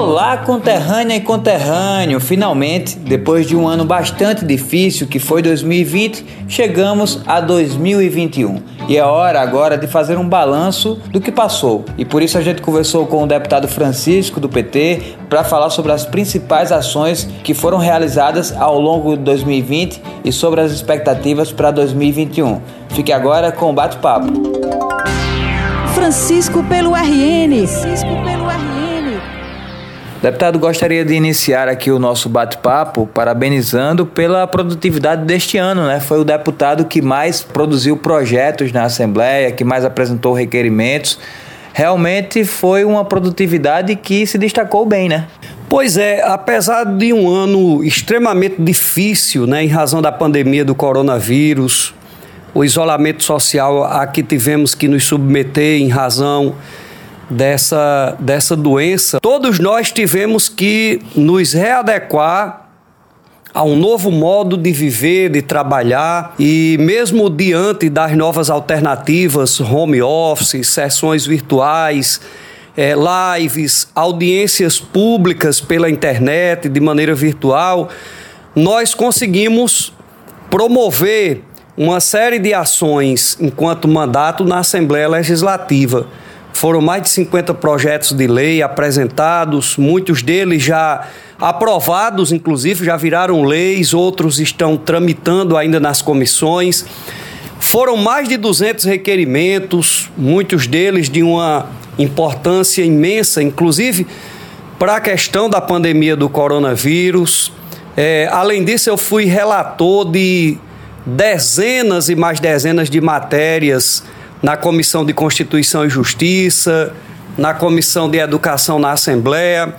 Olá, conterrânea e conterrâneo! Finalmente, depois de um ano bastante difícil que foi 2020, chegamos a 2021. E é hora agora de fazer um balanço do que passou. E por isso a gente conversou com o deputado Francisco do PT para falar sobre as principais ações que foram realizadas ao longo de 2020 e sobre as expectativas para 2021. Fique agora com o bate-papo. Francisco pelo RN. Francisco pelo. Deputado, gostaria de iniciar aqui o nosso bate-papo parabenizando pela produtividade deste ano, né? Foi o deputado que mais produziu projetos na Assembleia, que mais apresentou requerimentos. Realmente foi uma produtividade que se destacou bem, né? Pois é, apesar de um ano extremamente difícil, né, em razão da pandemia do coronavírus, o isolamento social a que tivemos que nos submeter em razão dessa, dessa doença, todos nós tivemos que nos readequar a um novo modo de viver, de trabalhar e mesmo diante das novas alternativas, home office, sessões virtuais, é, lives, audiências públicas pela internet, de maneira virtual, nós conseguimos promover uma série de ações enquanto mandato na Assembleia Legislativa. Foram mais de 50 projetos de lei apresentados, muitos deles já aprovados, inclusive já viraram leis, outros estão tramitando ainda nas comissões. Foram mais de 200 requerimentos, muitos deles de uma importância imensa, inclusive para a questão da pandemia do coronavírus. É, além disso, eu fui relator de dezenas e mais dezenas de matérias na Comissão de Constituição e Justiça, na Comissão de Educação na Assembleia.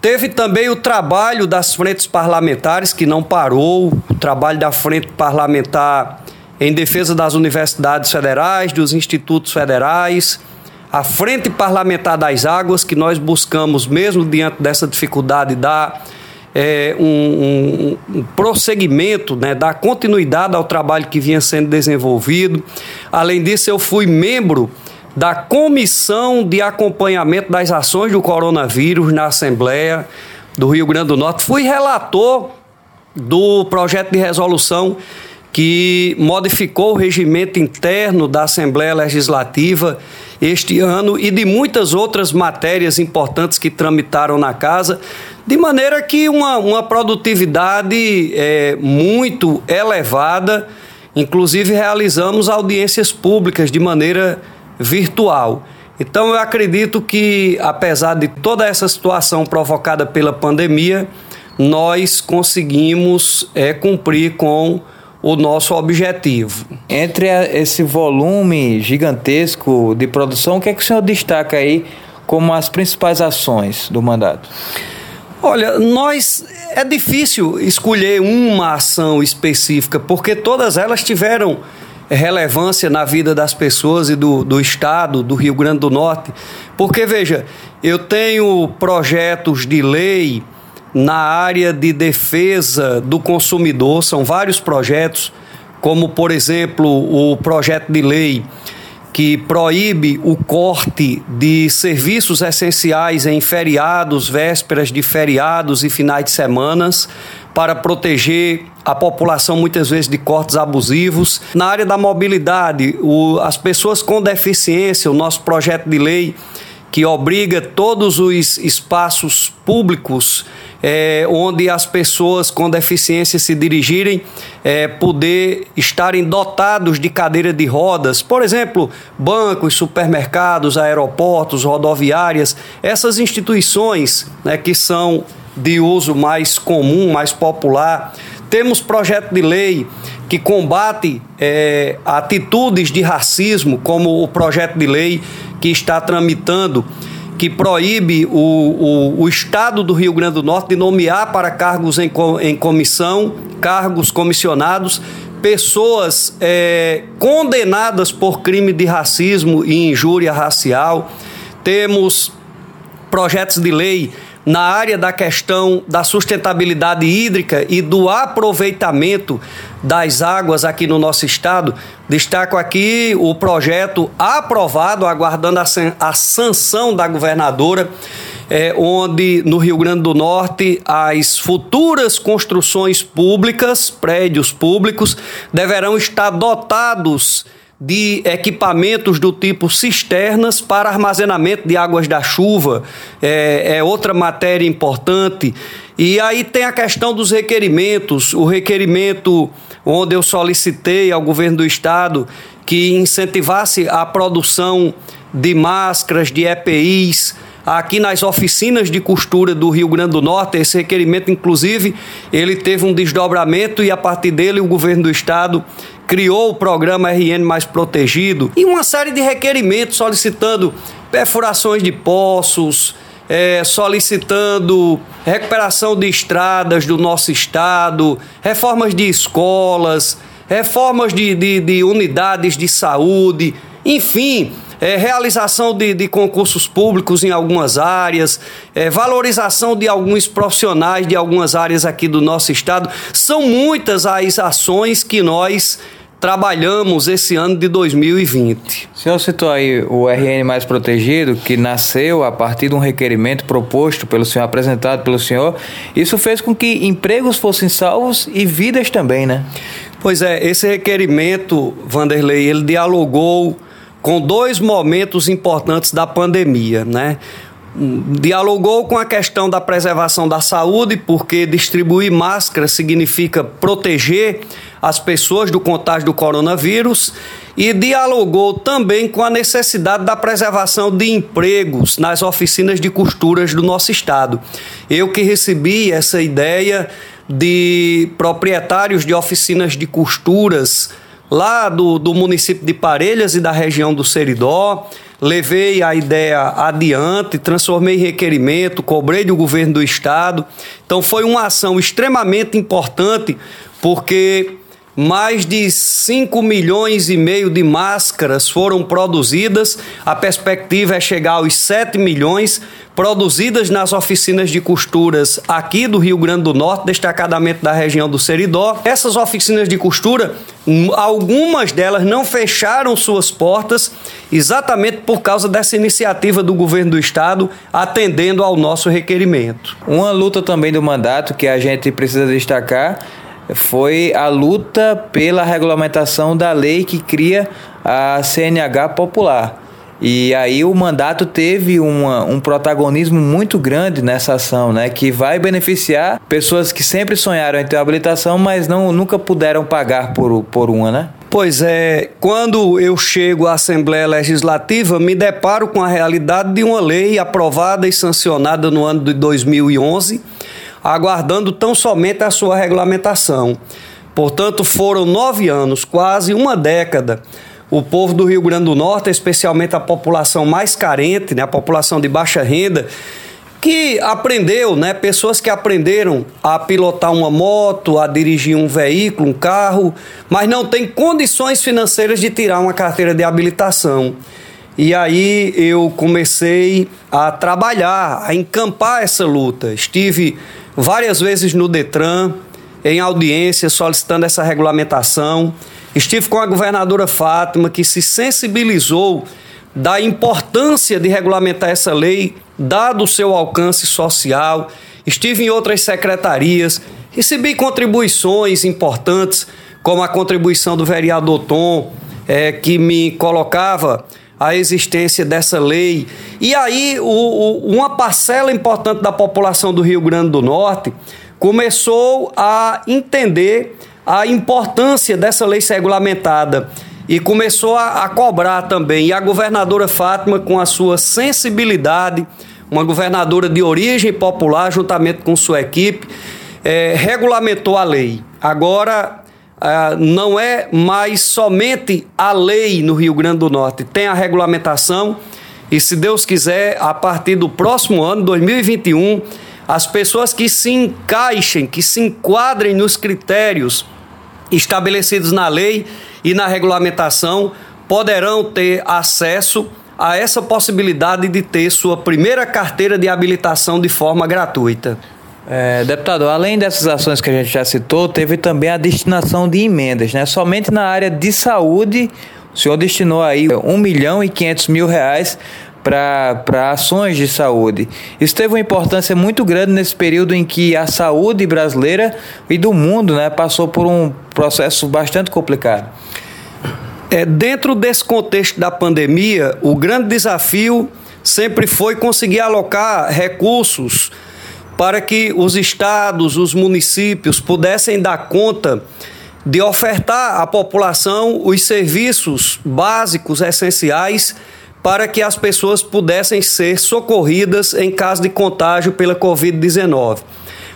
Teve também o trabalho das frentes parlamentares, que não parou, o trabalho da frente parlamentar em defesa das universidades federais, dos institutos federais, a frente parlamentar das águas, que nós buscamos, mesmo diante dessa dificuldade, dar é, um, um, prosseguimento, né, dar continuidade ao trabalho que vinha sendo desenvolvido. Além disso, eu fui membro da Comissão de Acompanhamento das Ações do Coronavírus na Assembleia do Rio Grande do Norte. Fui relator do projeto de resolução que modificou o regimento interno da Assembleia Legislativa este ano e de muitas outras matérias importantes que tramitaram na casa, de maneira que uma, uma produtividade é, muito elevada, inclusive realizamos audiências públicas de maneira virtual. Então eu acredito que, apesar de toda essa situação provocada pela pandemia, nós conseguimos é, cumprir com o nosso objetivo. Entre esse volume gigantesco de produção, o que é que o senhor destaca aí como as principais ações do mandato? Olha, nós é difícil escolher uma ação específica, porque todas elas tiveram relevância na vida das pessoas e do, do estado do Rio Grande do Norte. Porque, veja, eu tenho projetos de lei na área de defesa do consumidor, são vários projetos, como, por exemplo, o projeto de lei que proíbe o corte de serviços essenciais em feriados, vésperas de feriados e finais de semanas, para proteger a população muitas vezes de cortes abusivos. Na área da mobilidade, o, as pessoas com deficiência, o nosso projeto de lei que obriga todos os espaços públicos é, onde as pessoas com deficiência se dirigirem, é, poder estarem dotados de cadeira de rodas, por exemplo, bancos, supermercados, aeroportos, rodoviárias, essas instituições né, que são de uso mais comum, mais popular. Temos projeto de lei que combate é, atitudes de racismo, como o projeto de lei que está tramitando que proíbe o, o, o, Estado do Rio Grande do Norte de nomear para cargos em, em comissão, cargos comissionados, pessoas é, condenadas por crime de racismo e injúria racial. Temos projetos de lei na área da questão da sustentabilidade hídrica e do aproveitamento das águas aqui no nosso estado. Destaco aqui o projeto aprovado, aguardando a, sanção da governadora é, onde no Rio Grande do Norte as futuras construções públicas, prédios públicos, deverão estar dotados de equipamentos do tipo cisternas para armazenamento de águas da chuva, é, é, outra matéria importante. E aí tem a questão dos requerimentos, o requerimento onde eu solicitei ao governo do estado que incentivasse a produção de máscaras, de EPIs, aqui nas oficinas de costura do Rio Grande do Norte. Esse requerimento, inclusive, ele teve um desdobramento e a partir dele o governo do estado criou o programa RN Mais Protegido e uma série de requerimentos solicitando perfurações de poços, é, solicitando recuperação de estradas do nosso estado, reformas de escolas, reformas de, de, de unidades de saúde, enfim, é, realização de, de, concursos públicos em algumas áreas, é, valorização de alguns profissionais de algumas áreas aqui do nosso estado. São muitas as ações que nós trabalhamos esse ano de 2020. O senhor citou aí o RN Mais Protegido, que nasceu a partir de um requerimento proposto pelo senhor, apresentado pelo senhor. Isso fez com que empregos fossem salvos e vidas também, né? Pois é, esse requerimento, Vanderlei, ele dialogou com dois momentos importantes da pandemia, né? Dialogou com a questão da preservação da saúde, porque distribuir máscara significa proteger as pessoas do contágio do coronavírus, e dialogou também com a necessidade da preservação de empregos nas oficinas de costuras do nosso estado. Eu que recebi essa ideia de proprietários de oficinas de costuras lá do, do município de Parelhas e da região do Seridó. Levei a ideia adiante, transformei em requerimento, cobrei do governo do estado. Então foi uma ação extremamente importante, porque mais de 5 milhões e meio de máscaras foram produzidas. A perspectiva é chegar aos 7 milhões produzidas nas oficinas de costuras aqui do Rio Grande do Norte, destacadamente da região do Seridó. Essas oficinas de costura, algumas delas não fecharam suas portas exatamente por causa dessa iniciativa do governo do estado atendendo ao nosso requerimento. Uma luta também do mandato que a gente precisa destacar foi a luta pela regulamentação da lei que cria a CNH popular. E aí o mandato teve uma, um protagonismo muito grande nessa ação, né? Que vai beneficiar pessoas que sempre sonharam em ter habilitação, mas não, nunca puderam pagar por, por uma, né? Pois é, quando eu chego à Assembleia Legislativa, me deparo com a realidade de uma lei aprovada e sancionada no ano de 2011 aguardando tão somente a sua regulamentação. Portanto, foram nove anos, quase uma década. O povo do Rio Grande do Norte, especialmente a população mais carente, né, a população de baixa renda, que aprendeu, né, pessoas que aprenderam a pilotar uma moto, a dirigir um veículo, um carro, mas não têm condições financeiras de tirar uma carteira de habilitação. E aí eu comecei a trabalhar, a encampar essa luta. Estive várias vezes no Detran, em audiência, solicitando essa regulamentação. Estive com a governadora Fátima, que se sensibilizou da importância de regulamentar essa lei, dado o seu alcance social. Estive em outras secretarias, recebi contribuições importantes, como a contribuição do vereador Tom, é, que me colocava a existência dessa lei. E aí, o, o, uma parcela importante da população do Rio Grande do Norte começou a entender a importância dessa lei ser regulamentada e começou a, a, cobrar também. E a governadora Fátima, com a sua sensibilidade, uma governadora de origem popular, juntamente com sua equipe, é, regulamentou a lei. Agora ah, não é mais somente a lei no Rio Grande do Norte, tem a regulamentação e, se Deus quiser, a partir do próximo ano, 2021, as pessoas que se encaixem, que se enquadrem nos critérios estabelecidos na lei e na regulamentação poderão ter acesso a essa possibilidade de ter sua primeira carteira de habilitação de forma gratuita. É, deputado, além dessas ações que a gente já citou, teve também a destinação de emendas, né? Somente na área de saúde, o senhor destinou aí 1 milhão e 500 mil reais para ações de saúde. Isso teve uma importância muito grande nesse período em que a saúde brasileira e do mundo né, passou por um processo bastante complicado. É, dentro desse contexto da pandemia, o grande desafio sempre foi conseguir alocar recursos para que os estados, os municípios pudessem dar conta de ofertar à população os serviços básicos essenciais para que as pessoas pudessem ser socorridas em caso de contágio pela Covid-19.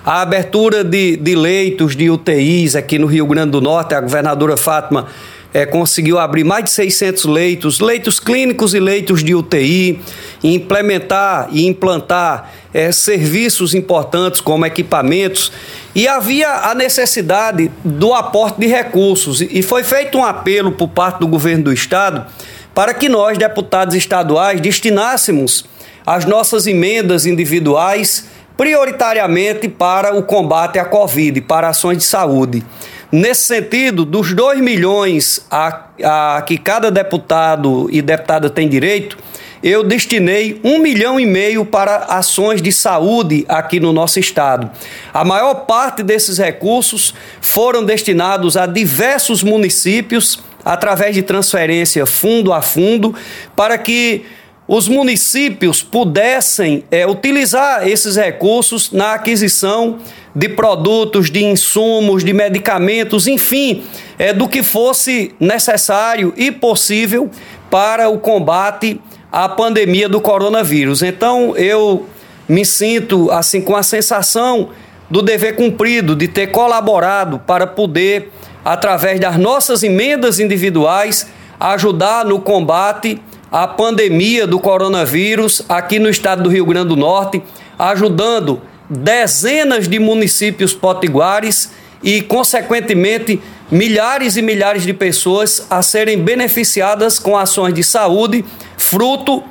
A abertura de, de leitos de UTIs aqui no Rio Grande do Norte, a governadora Fátima é, conseguiu abrir mais de 600 leitos, leitos clínicos e leitos de UTI, e implementar e implantar é, serviços importantes como equipamentos. E havia a necessidade do aporte de recursos, e foi feito um apelo por parte do governo do Estado para que nós, deputados estaduais, destinássemos as nossas emendas individuais prioritariamente para o combate à Covid, para ações de saúde. Nesse sentido, dos 2 milhões a, a, que cada deputado e deputada tem direito, eu destinei um milhão e meio para ações de saúde aqui no nosso estado. A maior parte desses recursos foram destinados a diversos municípios através de transferência fundo a fundo, para que os municípios pudessem é, utilizar esses recursos na aquisição de produtos, de insumos, de medicamentos, enfim, é, do que fosse necessário e possível para o combate à pandemia do coronavírus. Então, eu me sinto assim com a sensação do dever cumprido, de ter colaborado para poder através das nossas emendas individuais, ajudar no combate à pandemia do coronavírus aqui no estado do Rio Grande do Norte, ajudando dezenas de municípios potiguares e, consequentemente, milhares e milhares de pessoas a serem beneficiadas com ações de saúde, fruto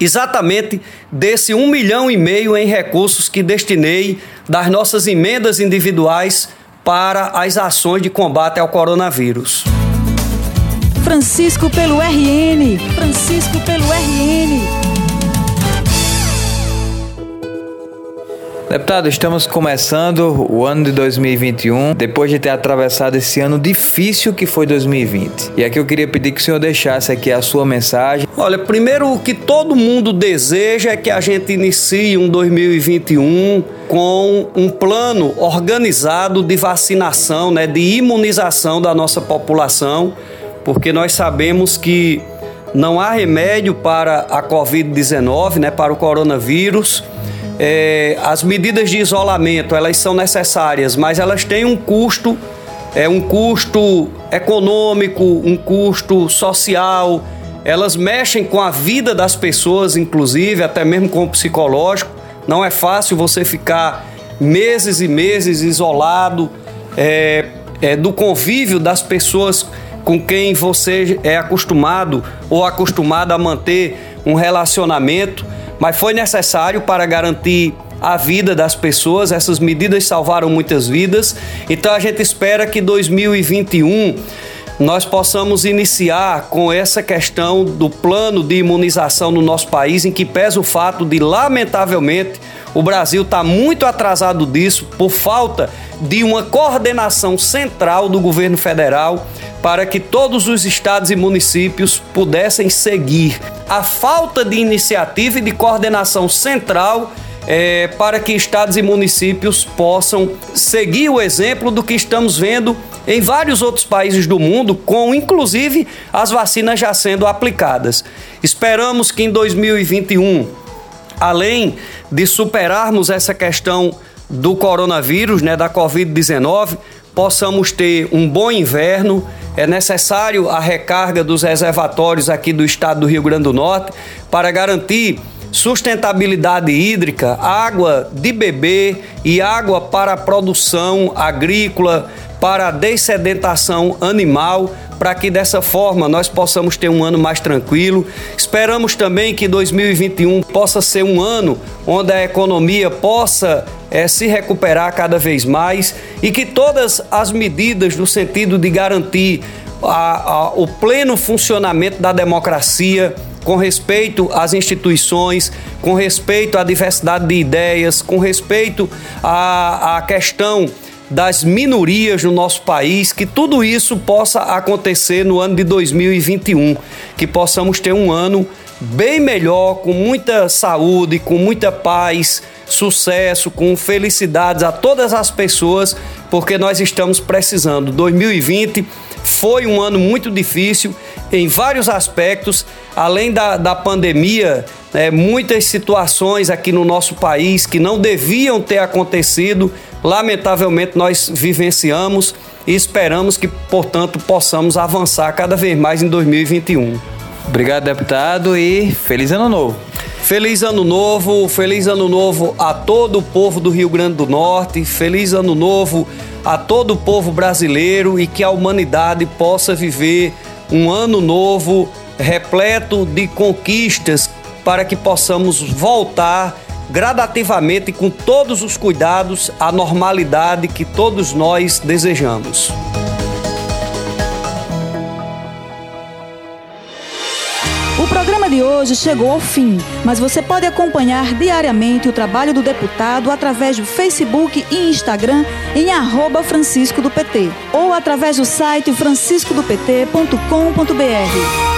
exatamente desse um milhão e meio em recursos que destinei das nossas emendas individuais para as ações de combate ao coronavírus. Francisco pelo RN. Francisco pelo RN. Deputado, estamos começando o ano de 2021, depois de ter atravessado esse ano difícil que foi 2020. E aqui eu queria pedir que o senhor deixasse aqui a sua mensagem. Olha, primeiro o que todo mundo deseja é que a gente inicie um 2021 com um plano organizado de vacinação, né, de imunização da nossa população, porque nós sabemos que não há remédio para a Covid-19, né, para o coronavírus é, as medidas de isolamento elas são necessárias, mas elas têm um custo, é um custo econômico, um custo social. Elas mexem com a vida das pessoas, inclusive até mesmo com o psicológico. Não é fácil você ficar meses e meses isolado é, é, do convívio das pessoas com quem você é acostumado ou acostumada a manter um relacionamento mas foi necessário para garantir a vida das pessoas. Essas medidas salvaram muitas vidas. Então a gente espera que 2021 nós possamos iniciar com essa questão do plano de imunização no nosso país, em que pesa o fato de, lamentavelmente, o Brasil está muito atrasado disso por falta de uma coordenação central do governo federal para que todos os estados e municípios pudessem seguir. A falta de iniciativa e de coordenação central é, para que estados e municípios possam seguir o exemplo do que estamos vendo em vários outros países do mundo, com inclusive as vacinas já sendo aplicadas. Esperamos que em 2021, além de superarmos essa questão do coronavírus, né, da Covid-19, possamos ter um bom inverno. É necessário a recarga dos reservatórios aqui do estado do Rio Grande do Norte para garantir sustentabilidade hídrica, água de beber e água para a produção agrícola, para a dessedentação animal, para que dessa forma nós possamos ter um ano mais tranquilo. Esperamos também que 2021 possa ser um ano onde a economia possa é, se recuperar cada vez mais e que todas as medidas no sentido de garantir a, a, o pleno funcionamento da democracia com respeito às instituições, com respeito à diversidade de ideias, com respeito à, à questão das minorias no nosso país, que tudo isso possa acontecer no ano de 2021, que possamos ter um ano bem melhor, com muita saúde, com muita paz, sucesso, com felicidades a todas as pessoas, porque nós estamos precisando. 2020 foi um ano muito difícil em vários aspectos, além da, da pandemia, né, muitas situações aqui no nosso país que não deviam ter acontecido, lamentavelmente nós vivenciamos e esperamos que, portanto, possamos avançar cada vez mais em 2021. Obrigado, deputado, e feliz ano novo. Feliz ano novo, feliz ano novo a todo o povo do Rio Grande do Norte, feliz ano novo a todo o povo brasileiro e que a humanidade possa viver um ano novo repleto de conquistas para que possamos voltar gradativamente com todos os cuidados à normalidade que todos nós desejamos. O programa de hoje chegou ao fim, mas você pode acompanhar diariamente o trabalho do deputado através do Facebook e Instagram em arroba Francisco do PT ou através do site franciscodopt.com.br.